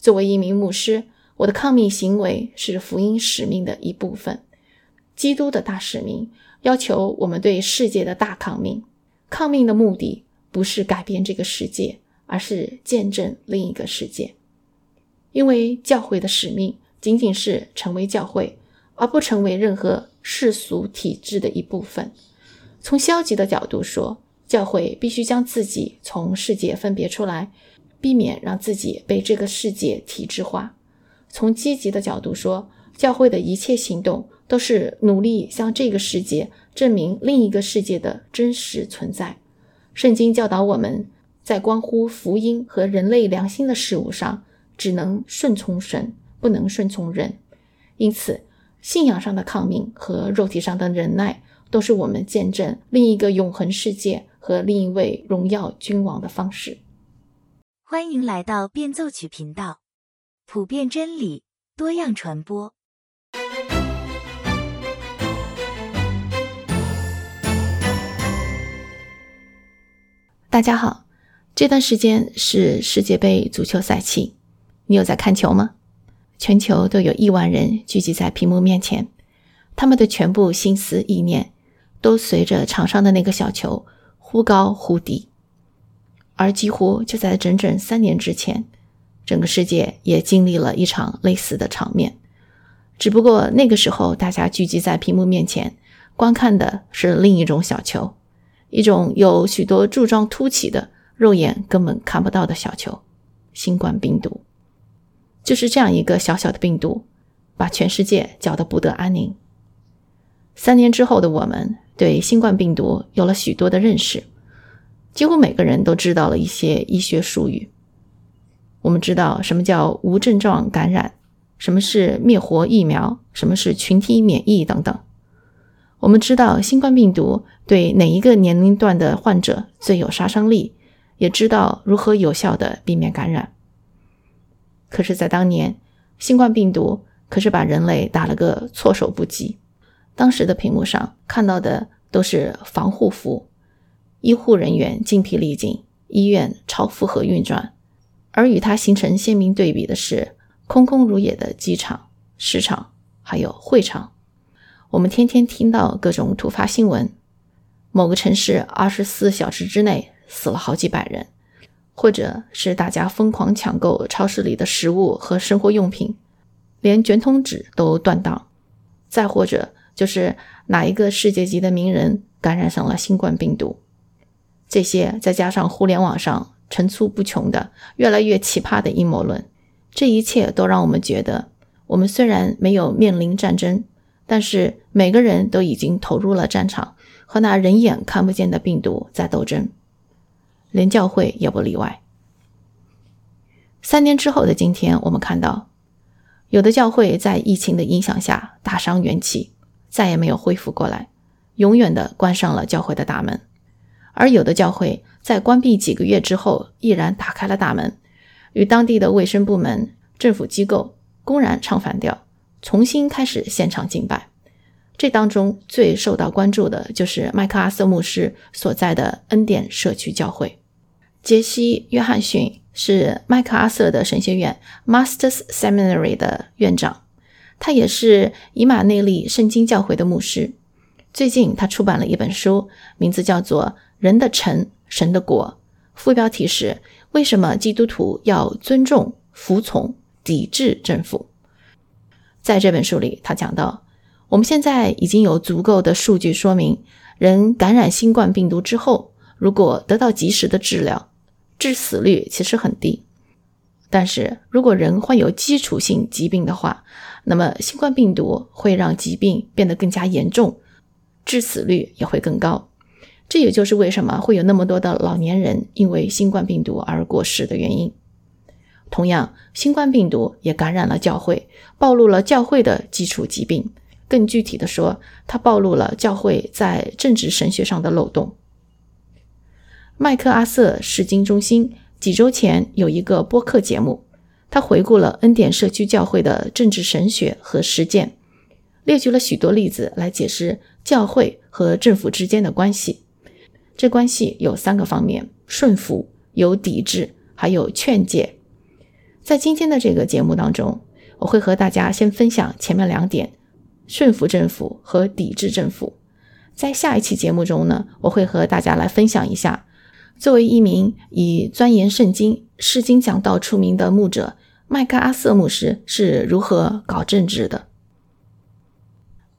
作为一名牧师，我的抗命行为是福音使命的一部分。基督的大使命要求我们对世界的大抗命。抗命的目的不是改变这个世界，而是见证另一个世界。因为教会的使命仅仅是成为教会，而不成为任何世俗体制的一部分。从消极的角度说，教会必须将自己从世界分别出来。避免让自己被这个世界体制化。从积极的角度说，教会的一切行动都是努力向这个世界证明另一个世界的真实存在。圣经教导我们在关乎福音和人类良心的事物上，只能顺从神，不能顺从人。因此，信仰上的抗命和肉体上的忍耐，都是我们见证另一个永恒世界和另一位荣耀君王的方式。欢迎来到变奏曲频道，普遍真理，多样传播。大家好，这段时间是世界杯足球赛期，你有在看球吗？全球都有亿万人聚集在屏幕面前，他们的全部心思意念都随着场上的那个小球忽高忽低。而几乎就在整整三年之前，整个世界也经历了一场类似的场面，只不过那个时候大家聚集在屏幕面前，观看的是另一种小球，一种有许多柱状凸起的、肉眼根本看不到的小球——新冠病毒。就是这样一个小小的病毒，把全世界搅得不得安宁。三年之后的我们，对新冠病毒有了许多的认识。几乎每个人都知道了一些医学术语。我们知道什么叫无症状感染，什么是灭活疫苗，什么是群体免疫等等。我们知道新冠病毒对哪一个年龄段的患者最有杀伤力，也知道如何有效的避免感染。可是，在当年，新冠病毒可是把人类打了个措手不及。当时的屏幕上看到的都是防护服。医护人员精疲力尽，医院超负荷运转，而与它形成鲜明对比的是空空如也的机场、市场，还有会场。我们天天听到各种突发新闻：某个城市二十四小时之内死了好几百人，或者是大家疯狂抢购超市里的食物和生活用品，连卷筒纸都断档；再或者就是哪一个世界级的名人感染上了新冠病毒。这些再加上互联网上层出不穷的、越来越奇葩的阴谋论，这一切都让我们觉得，我们虽然没有面临战争，但是每个人都已经投入了战场，和那人眼看不见的病毒在斗争，连教会也不例外。三年之后的今天，我们看到，有的教会在疫情的影响下大伤元气，再也没有恢复过来，永远的关上了教会的大门。而有的教会在关闭几个月之后，毅然打开了大门，与当地的卫生部门、政府机构公然唱反调，重新开始现场敬拜。这当中最受到关注的就是麦克阿瑟牧师所在的恩典社区教会。杰西·约翰逊是麦克阿瑟的神学院 （Masters Seminary） 的院长，他也是以马内利圣经教会的牧师。最近，他出版了一本书，名字叫做。人的臣，神的国。副标题是：为什么基督徒要尊重、服从、抵制政府？在这本书里，他讲到，我们现在已经有足够的数据说明，人感染新冠病毒之后，如果得到及时的治疗，致死率其实很低。但是如果人患有基础性疾病的话，那么新冠病毒会让疾病变得更加严重，致死率也会更高。这也就是为什么会有那么多的老年人因为新冠病毒而过世的原因。同样，新冠病毒也感染了教会，暴露了教会的基础疾病。更具体的说，它暴露了教会在政治神学上的漏洞。麦克阿瑟世经中心几周前有一个播客节目，他回顾了恩典社区教会的政治神学和实践，列举了许多例子来解释教会和政府之间的关系。这关系有三个方面：顺服、有抵制，还有劝诫。在今天的这个节目当中，我会和大家先分享前面两点：顺服政府和抵制政府。在下一期节目中呢，我会和大家来分享一下，作为一名以钻研圣经、释经讲道出名的牧者，麦克阿瑟牧师是如何搞政治的。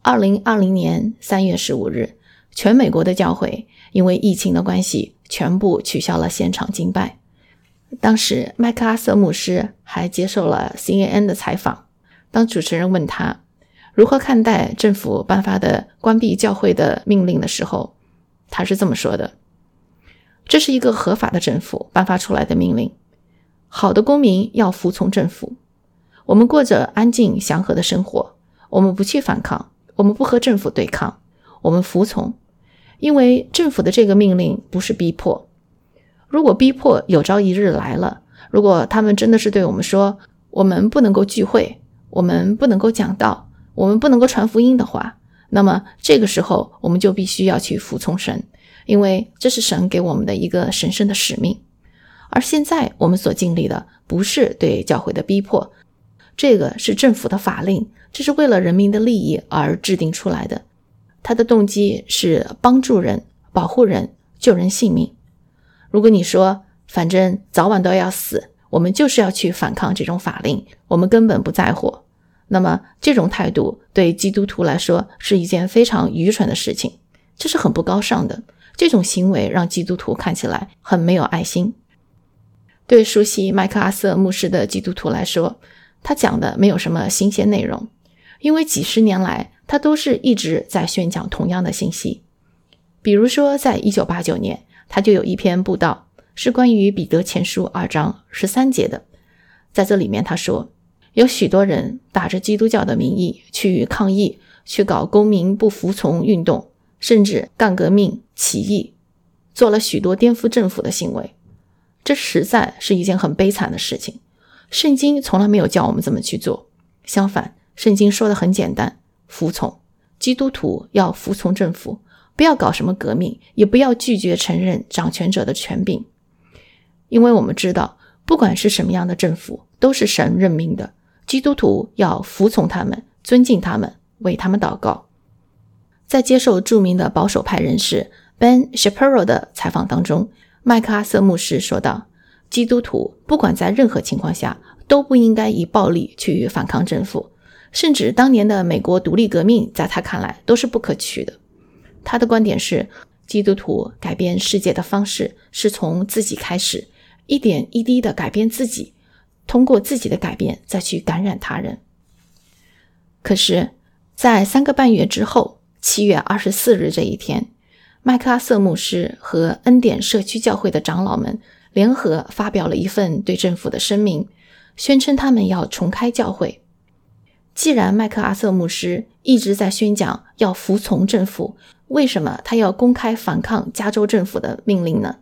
二零二零年三月十五日，全美国的教会因为疫情的关系，全部取消了现场敬拜。当时，麦克阿瑟牧师还接受了 CNN 的采访。当主持人问他如何看待政府颁发的关闭教会的命令的时候，他是这么说的：“这是一个合法的政府颁发出来的命令。好的公民要服从政府。我们过着安静祥和的生活，我们不去反抗。”我们不和政府对抗，我们服从，因为政府的这个命令不是逼迫。如果逼迫有朝一日来了，如果他们真的是对我们说我们不能够聚会，我们不能够讲道，我们不能够传福音的话，那么这个时候我们就必须要去服从神，因为这是神给我们的一个神圣的使命。而现在我们所经历的不是对教会的逼迫，这个是政府的法令。这是为了人民的利益而制定出来的，他的动机是帮助人、保护人、救人性命。如果你说反正早晚都要死，我们就是要去反抗这种法令，我们根本不在乎，那么这种态度对基督徒来说是一件非常愚蠢的事情，这是很不高尚的。这种行为让基督徒看起来很没有爱心。对熟悉麦克阿瑟牧师的基督徒来说，他讲的没有什么新鲜内容。因为几十年来，他都是一直在宣讲同样的信息。比如说，在一九八九年，他就有一篇布道，是关于彼得前书二章十三节的。在这里面，他说，有许多人打着基督教的名义去抗议，去搞公民不服从运动，甚至干革命、起义，做了许多颠覆政府的行为。这实在是一件很悲惨的事情。圣经从来没有叫我们这么去做，相反。圣经说的很简单，服从基督徒要服从政府，不要搞什么革命，也不要拒绝承认掌权者的权柄，因为我们知道，不管是什么样的政府，都是神任命的，基督徒要服从他们，尊敬他们，为他们祷告。在接受著名的保守派人士 Ben Shapiro 的采访当中，麦克阿瑟牧师说道：“基督徒不管在任何情况下，都不应该以暴力去反抗政府。”甚至当年的美国独立革命，在他看来都是不可取的。他的观点是，基督徒改变世界的方式是从自己开始，一点一滴的改变自己，通过自己的改变再去感染他人。可是，在三个半月之后，七月二十四日这一天，麦克阿瑟牧师和恩典社区教会的长老们联合发表了一份对政府的声明，宣称他们要重开教会。既然麦克阿瑟牧师一直在宣讲要服从政府，为什么他要公开反抗加州政府的命令呢？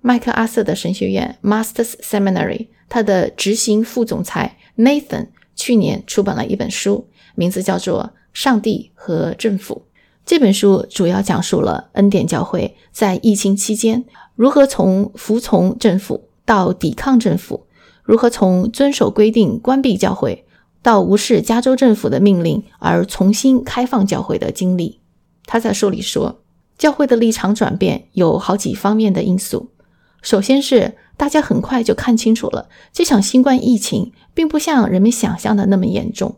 麦克阿瑟的神学院 Masters Seminary，他的执行副总裁 Nathan 去年出版了一本书，名字叫做《上帝和政府》。这本书主要讲述了恩典教会在疫情期间如何从服从政府到抵抗政府，如何从遵守规定关闭教会。到无视加州政府的命令而重新开放教会的经历，他在书里说，教会的立场转变有好几方面的因素。首先是大家很快就看清楚了，这场新冠疫情并不像人们想象的那么严重。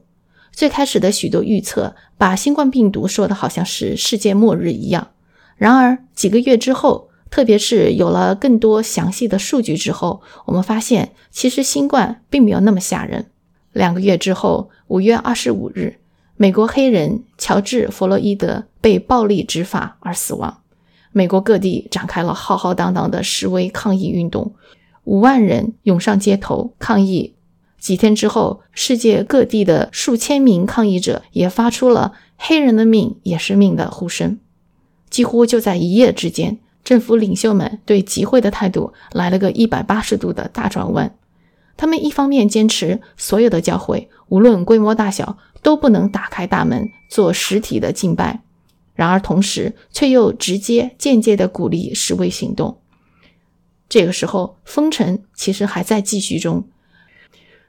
最开始的许多预测把新冠病毒说的好像是世界末日一样，然而几个月之后，特别是有了更多详细的数据之后，我们发现其实新冠并没有那么吓人。两个月之后，五月二十五日，美国黑人乔治·弗洛伊德被暴力执法而死亡。美国各地展开了浩浩荡荡的示威抗议运动，五万人涌上街头抗议。几天之后，世界各地的数千名抗议者也发出了“黑人的命也是命”的呼声。几乎就在一夜之间，政府领袖们对集会的态度来了个一百八十度的大转弯。他们一方面坚持所有的教会，无论规模大小，都不能打开大门做实体的敬拜；然而同时却又直接、间接的鼓励示威行动。这个时候，封城其实还在继续中。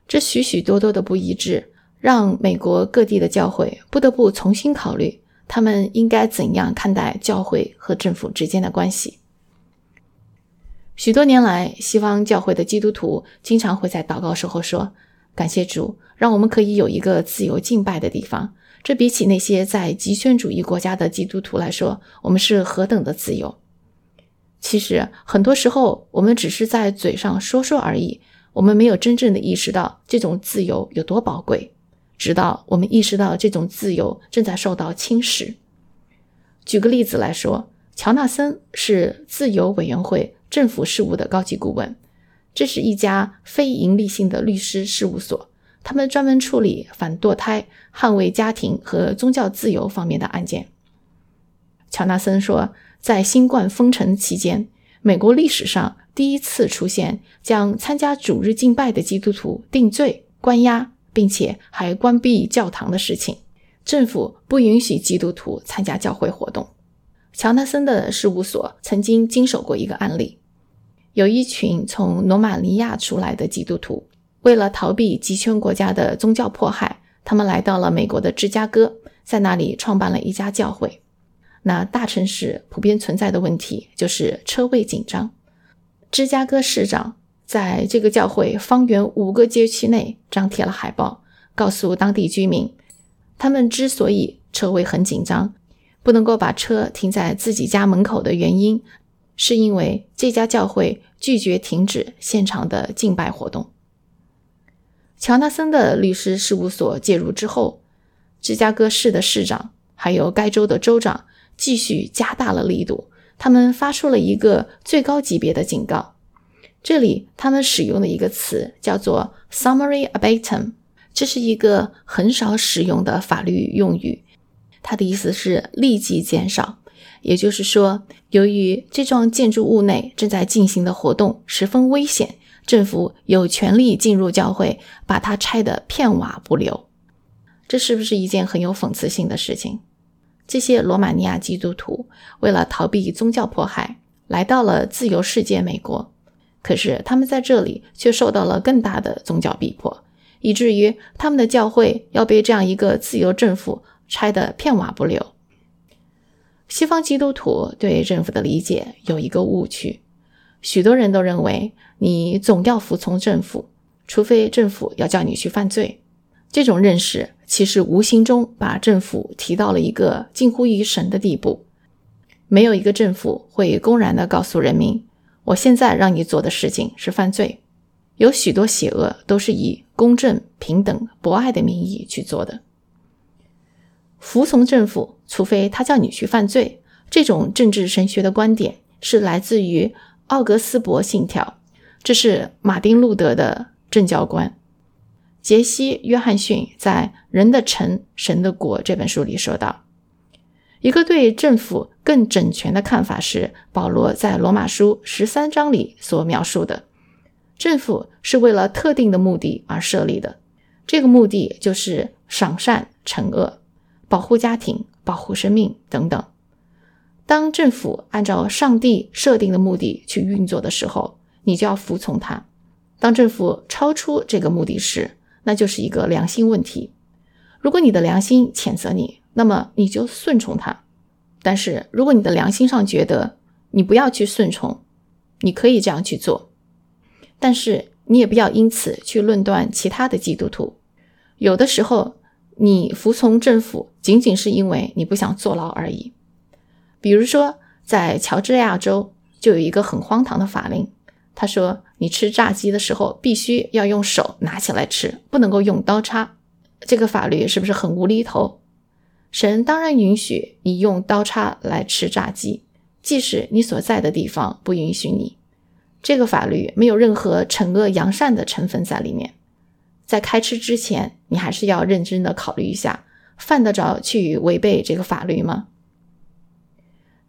这许许多多的不一致，让美国各地的教会不得不重新考虑，他们应该怎样看待教会和政府之间的关系。许多年来，西方教会的基督徒经常会在祷告时候说：“感谢主，让我们可以有一个自由敬拜的地方。”这比起那些在极权主义国家的基督徒来说，我们是何等的自由！其实，很多时候我们只是在嘴上说说而已，我们没有真正的意识到这种自由有多宝贵。直到我们意识到这种自由正在受到侵蚀。举个例子来说，乔纳森是自由委员会政府事务的高级顾问，这是一家非营利性的律师事务所。他们专门处理反堕胎、捍卫家庭和宗教自由方面的案件。乔纳森说，在新冠封城期间，美国历史上第一次出现将参加主日敬拜的基督徒定罪、关押，并且还关闭教堂的事情。政府不允许基督徒参加教会活动。乔纳森的事务所曾经经手过一个案例，有一群从罗马尼亚出来的基督徒。为了逃避极权国家的宗教迫害，他们来到了美国的芝加哥，在那里创办了一家教会。那大城市普遍存在的问题就是车位紧张。芝加哥市长在这个教会方圆五个街区内张贴了海报，告诉当地居民，他们之所以车位很紧张，不能够把车停在自己家门口的原因，是因为这家教会拒绝停止现场的敬拜活动。乔纳森的律师事务所介入之后，芝加哥市的市长还有该州的州长继续加大了力度。他们发出了一个最高级别的警告。这里他们使用的一个词叫做 “summary abatum”，这是一个很少使用的法律用语。它的意思是立即减少。也就是说，由于这幢建筑物内正在进行的活动十分危险。政府有权利进入教会，把它拆得片瓦不留。这是不是一件很有讽刺性的事情？这些罗马尼亚基督徒为了逃避宗教迫害，来到了自由世界美国，可是他们在这里却受到了更大的宗教逼迫，以至于他们的教会要被这样一个自由政府拆得片瓦不留。西方基督徒对政府的理解有一个误区。许多人都认为你总要服从政府，除非政府要叫你去犯罪。这种认识其实无形中把政府提到了一个近乎于神的地步。没有一个政府会公然的告诉人民：“我现在让你做的事情是犯罪。”有许多邪恶都是以公正、平等、博爱的名义去做的。服从政府，除非他叫你去犯罪。这种政治神学的观点是来自于。奥格斯伯信条，这是马丁路德的政教观。杰西·约翰逊在《人的城，神的国》这本书里说道：“一个对政府更整全的看法是保罗在罗马书十三章里所描述的：政府是为了特定的目的而设立的，这个目的就是赏善惩恶、保护家庭、保护生命等等。”当政府按照上帝设定的目的去运作的时候，你就要服从他；当政府超出这个目的时，那就是一个良心问题。如果你的良心谴责你，那么你就顺从他；但是如果你的良心上觉得你不要去顺从，你可以这样去做，但是你也不要因此去论断其他的基督徒。有的时候，你服从政府仅仅是因为你不想坐牢而已。比如说，在乔治亚州就有一个很荒唐的法令，他说你吃炸鸡的时候必须要用手拿起来吃，不能够用刀叉。这个法律是不是很无厘头？神当然允许你用刀叉来吃炸鸡，即使你所在的地方不允许你。这个法律没有任何惩恶扬善的成分在里面。在开吃之前，你还是要认真的考虑一下，犯得着去违背这个法律吗？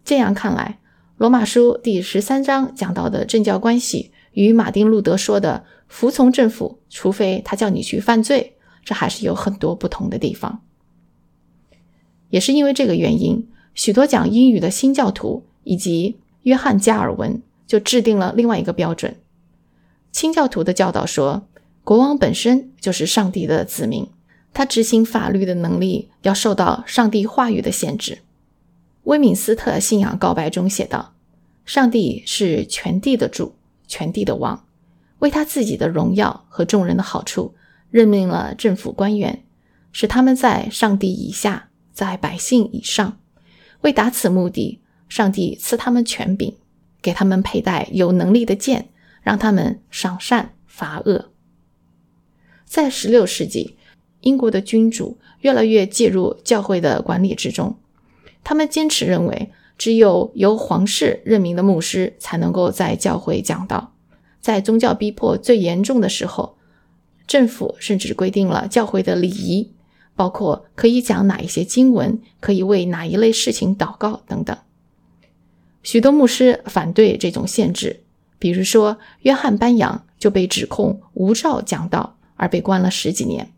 这样看来，《罗马书》第十三章讲到的政教关系，与马丁·路德说的“服从政府，除非他叫你去犯罪”，这还是有很多不同的地方。也是因为这个原因，许多讲英语的新教徒以及约翰·加尔文就制定了另外一个标准。清教徒的教导说，国王本身就是上帝的子民，他执行法律的能力要受到上帝话语的限制。威敏斯特信仰告白中写道：“上帝是全地的主，全地的王，为他自己的荣耀和众人的好处，任命了政府官员，使他们在上帝以下，在百姓以上。为达此目的，上帝赐他们权柄。”给他们佩戴有能力的剑，让他们赏善罚恶。在十六世纪，英国的君主越来越介入教会的管理之中。他们坚持认为，只有由皇室任命的牧师才能够在教会讲道。在宗教逼迫最严重的时候，政府甚至规定了教会的礼仪，包括可以讲哪一些经文，可以为哪一类事情祷告等等。许多牧师反对这种限制，比如说约翰·班扬就被指控无照讲道而被关了十几年，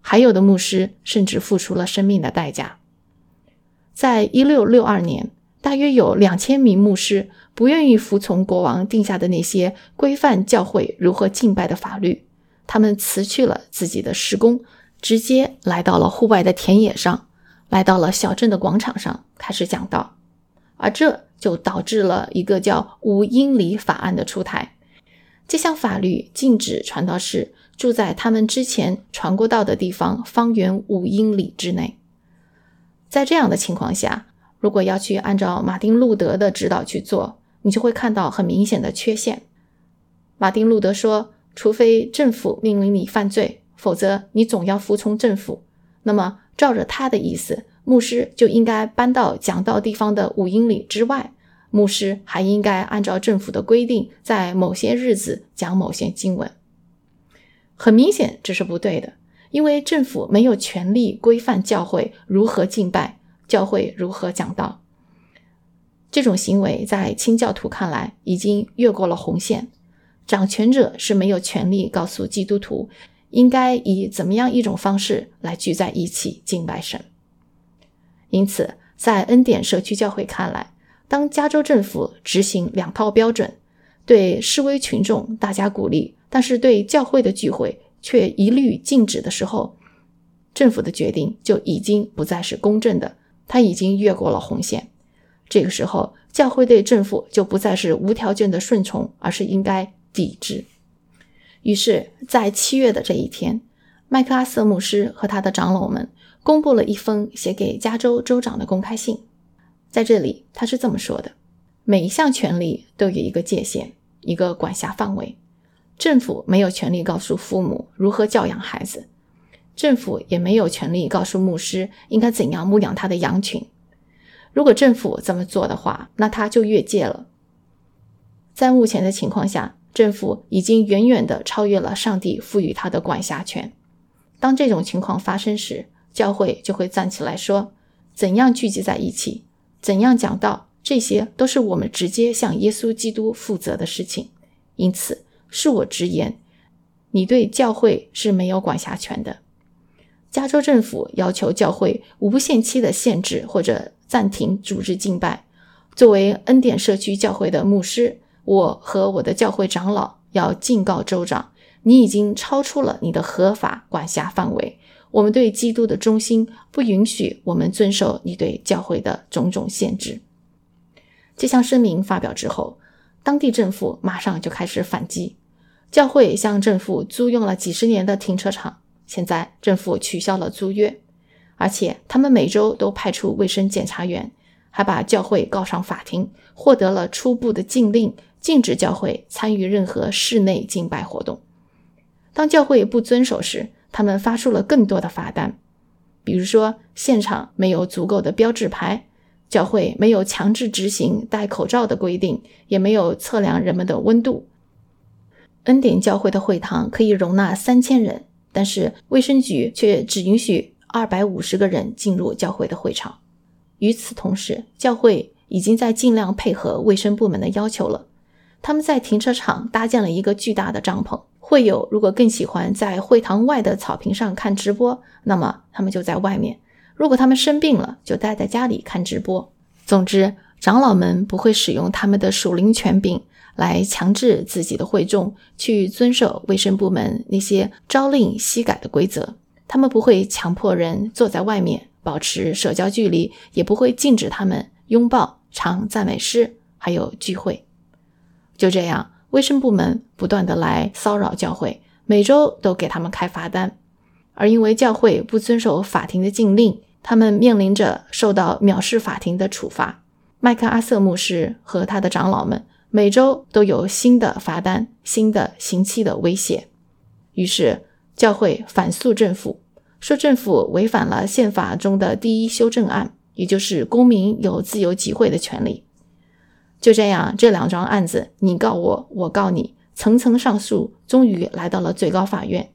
还有的牧师甚至付出了生命的代价。在一六六二年，大约有两千名牧师不愿意服从国王定下的那些规范教会如何敬拜的法律，他们辞去了自己的施工，直接来到了户外的田野上，来到了小镇的广场上开始讲道，而这。就导致了一个叫五英里法案的出台。这项法律禁止传道士住在他们之前传过道的地方方圆五英里之内。在这样的情况下，如果要去按照马丁路德的指导去做，你就会看到很明显的缺陷。马丁路德说：“除非政府命令你犯罪，否则你总要服从政府。”那么，照着他的意思。牧师就应该搬到讲道地方的五英里之外。牧师还应该按照政府的规定，在某些日子讲某些经文。很明显，这是不对的，因为政府没有权利规范教会如何敬拜，教会如何讲道。这种行为在清教徒看来已经越过了红线。掌权者是没有权利告诉基督徒应该以怎么样一种方式来聚在一起敬拜神。因此，在恩典社区教会看来，当加州政府执行两套标准，对示威群众大加鼓励，但是对教会的聚会却一律禁止的时候，政府的决定就已经不再是公正的，他已经越过了红线。这个时候，教会对政府就不再是无条件的顺从，而是应该抵制。于是，在七月的这一天，麦克阿瑟牧师和他的长老们。公布了一封写给加州州长的公开信，在这里他是这么说的：每一项权利都有一个界限，一个管辖范围。政府没有权利告诉父母如何教养孩子，政府也没有权利告诉牧师应该怎样牧养他的羊群。如果政府这么做的话，那他就越界了。在目前的情况下，政府已经远远的超越了上帝赋予他的管辖权。当这种情况发生时，教会就会站起来说：“怎样聚集在一起，怎样讲道，这些都是我们直接向耶稣基督负责的事情。因此，恕我直言，你对教会是没有管辖权的。加州政府要求教会无限期的限制或者暂停组织敬拜。作为恩典社区教会的牧师，我和我的教会长老要警告州长：你已经超出了你的合法管辖范围。”我们对基督的忠心不允许我们遵守你对教会的种种限制。这项声明发表之后，当地政府马上就开始反击。教会向政府租用了几十年的停车场，现在政府取消了租约，而且他们每周都派出卫生检查员，还把教会告上法庭，获得了初步的禁令，禁止教会参与任何室内敬拜活动。当教会不遵守时，他们发出了更多的罚单，比如说现场没有足够的标志牌，教会没有强制执行戴口罩的规定，也没有测量人们的温度。恩典教会的会堂可以容纳三千人，但是卫生局却只允许二百五十个人进入教会的会场。与此同时，教会已经在尽量配合卫生部门的要求了。他们在停车场搭建了一个巨大的帐篷。会友如果更喜欢在会堂外的草坪上看直播，那么他们就在外面；如果他们生病了，就待在家里看直播。总之，长老们不会使用他们的属灵权柄来强制自己的会众去遵守卫生部门那些朝令夕改的规则。他们不会强迫人坐在外面保持社交距离，也不会禁止他们拥抱、唱赞美诗，还有聚会。就这样，卫生部门不断的来骚扰教会，每周都给他们开罚单。而因为教会不遵守法庭的禁令，他们面临着受到藐视法庭的处罚。麦克阿瑟牧师和他的长老们每周都有新的罚单、新的刑期的威胁。于是，教会反诉政府，说政府违反了宪法中的第一修正案，也就是公民有自由集会的权利。就这样，这两桩案子，你告我，我告你，层层上诉，终于来到了最高法院。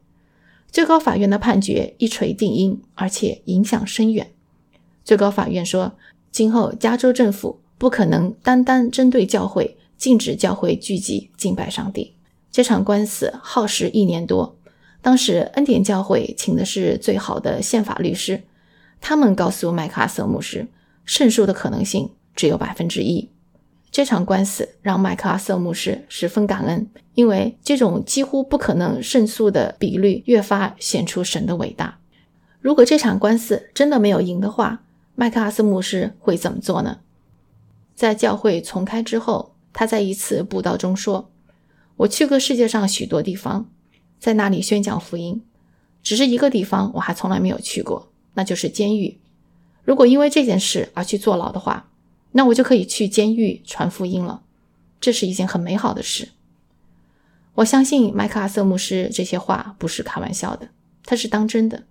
最高法院的判决一锤定音，而且影响深远。最高法院说。今后，加州政府不可能单单针对教会，禁止教会聚集敬拜上帝。这场官司耗时一年多。当时，恩典教会请的是最好的宪法律师，他们告诉麦克阿瑟牧师，胜诉的可能性只有百分之一。这场官司让麦克阿瑟牧师十分感恩，因为这种几乎不可能胜诉的比率，越发显出神的伟大。如果这场官司真的没有赢的话，麦克阿瑟牧师会怎么做呢？在教会重开之后，他在一次布道中说：“我去过世界上许多地方，在那里宣讲福音，只是一个地方我还从来没有去过，那就是监狱。如果因为这件事而去坐牢的话，那我就可以去监狱传福音了。这是一件很美好的事。我相信麦克阿瑟牧师这些话不是开玩笑的，他是当真的。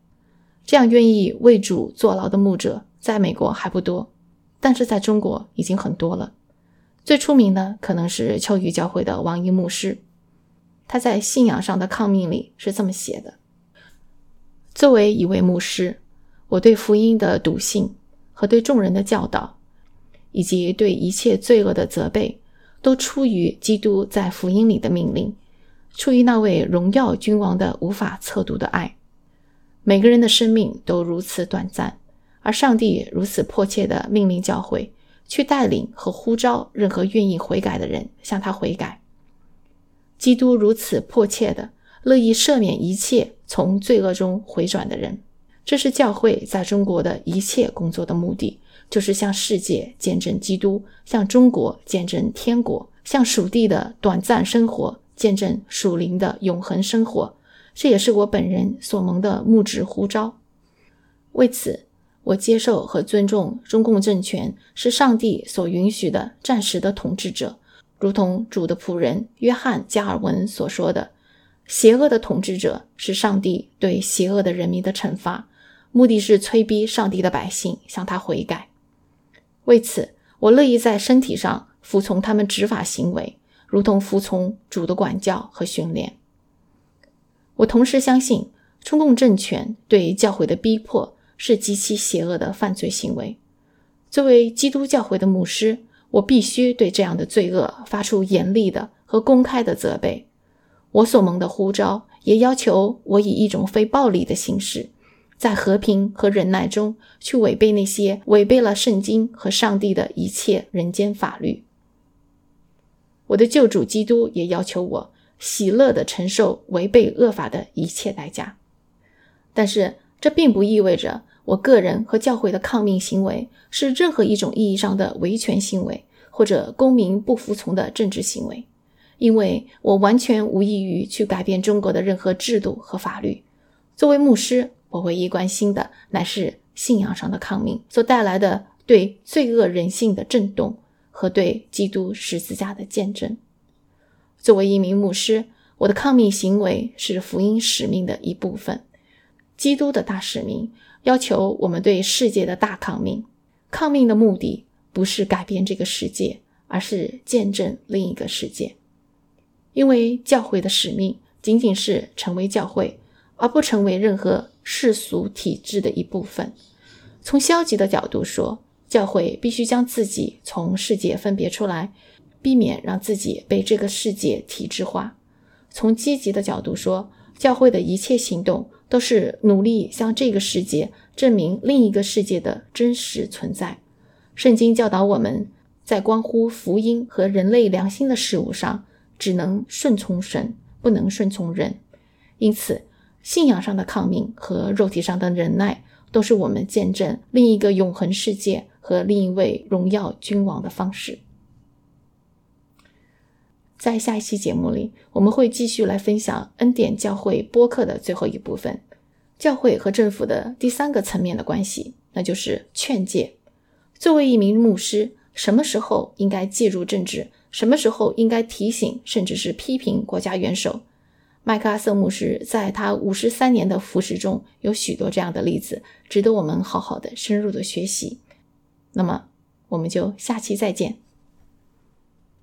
这样愿意为主坐牢的牧者。”在美国还不多，但是在中国已经很多了。最出名的可能是秋雨教会的王一牧师，他在信仰上的抗命里是这么写的：作为一位牧师，我对福音的笃信和对众人的教导，以及对一切罪恶的责备，都出于基督在福音里的命令，出于那位荣耀君王的无法测度的爱。每个人的生命都如此短暂。而上帝如此迫切地命令教会去带领和呼召任何愿意悔改的人向他悔改。基督如此迫切地乐意赦免一切从罪恶中回转的人。这是教会在中国的一切工作的目的，就是向世界见证基督，向中国见证天国，向属地的短暂生活见证属灵的永恒生活。这也是我本人所蒙的牧职呼召。为此。我接受和尊重中共政权是上帝所允许的暂时的统治者，如同主的仆人约翰·加尔文所说的：“邪恶的统治者是上帝对邪恶的人民的惩罚，目的是催逼上帝的百姓向他悔改。”为此，我乐意在身体上服从他们执法行为，如同服从主的管教和训练。我同时相信中共政权对教会的逼迫。是极其邪恶的犯罪行为。作为基督教会的牧师，我必须对这样的罪恶发出严厉的和公开的责备。我所蒙的呼召也要求我以一种非暴力的形式，在和平和忍耐中去违背那些违背了圣经和上帝的一切人间法律。我的救主基督也要求我喜乐地承受违背恶法的一切代价。但是这并不意味着。我个人和教会的抗命行为是任何一种意义上的维权行为，或者公民不服从的政治行为，因为我完全无异于去改变中国的任何制度和法律。作为牧师，我唯一关心的乃是信仰上的抗命所带来的对罪恶人性的震动和对基督十字架的见证。作为一名牧师，我的抗命行为是福音使命的一部分，基督的大使命。要求我们对世界的大抗命，抗命的目的不是改变这个世界，而是见证另一个世界。因为教会的使命仅仅是成为教会，而不成为任何世俗体制的一部分。从消极的角度说，教会必须将自己从世界分别出来，避免让自己被这个世界体制化。从积极的角度说，教会的一切行动。都是努力向这个世界证明另一个世界的真实存在。圣经教导我们，在关乎福音和人类良心的事物上，只能顺从神，不能顺从人。因此，信仰上的抗命和肉体上的忍耐，都是我们见证另一个永恒世界和另一位荣耀君王的方式。在下一期节目里，我们会继续来分享恩典教会播客的最后一部分——教会和政府的第三个层面的关系，那就是劝诫。作为一名牧师，什么时候应该介入政治？什么时候应该提醒，甚至是批评国家元首？麦克阿瑟牧师在他五十三年的服饰中有许多这样的例子，值得我们好好的、深入的学习。那么，我们就下期再见。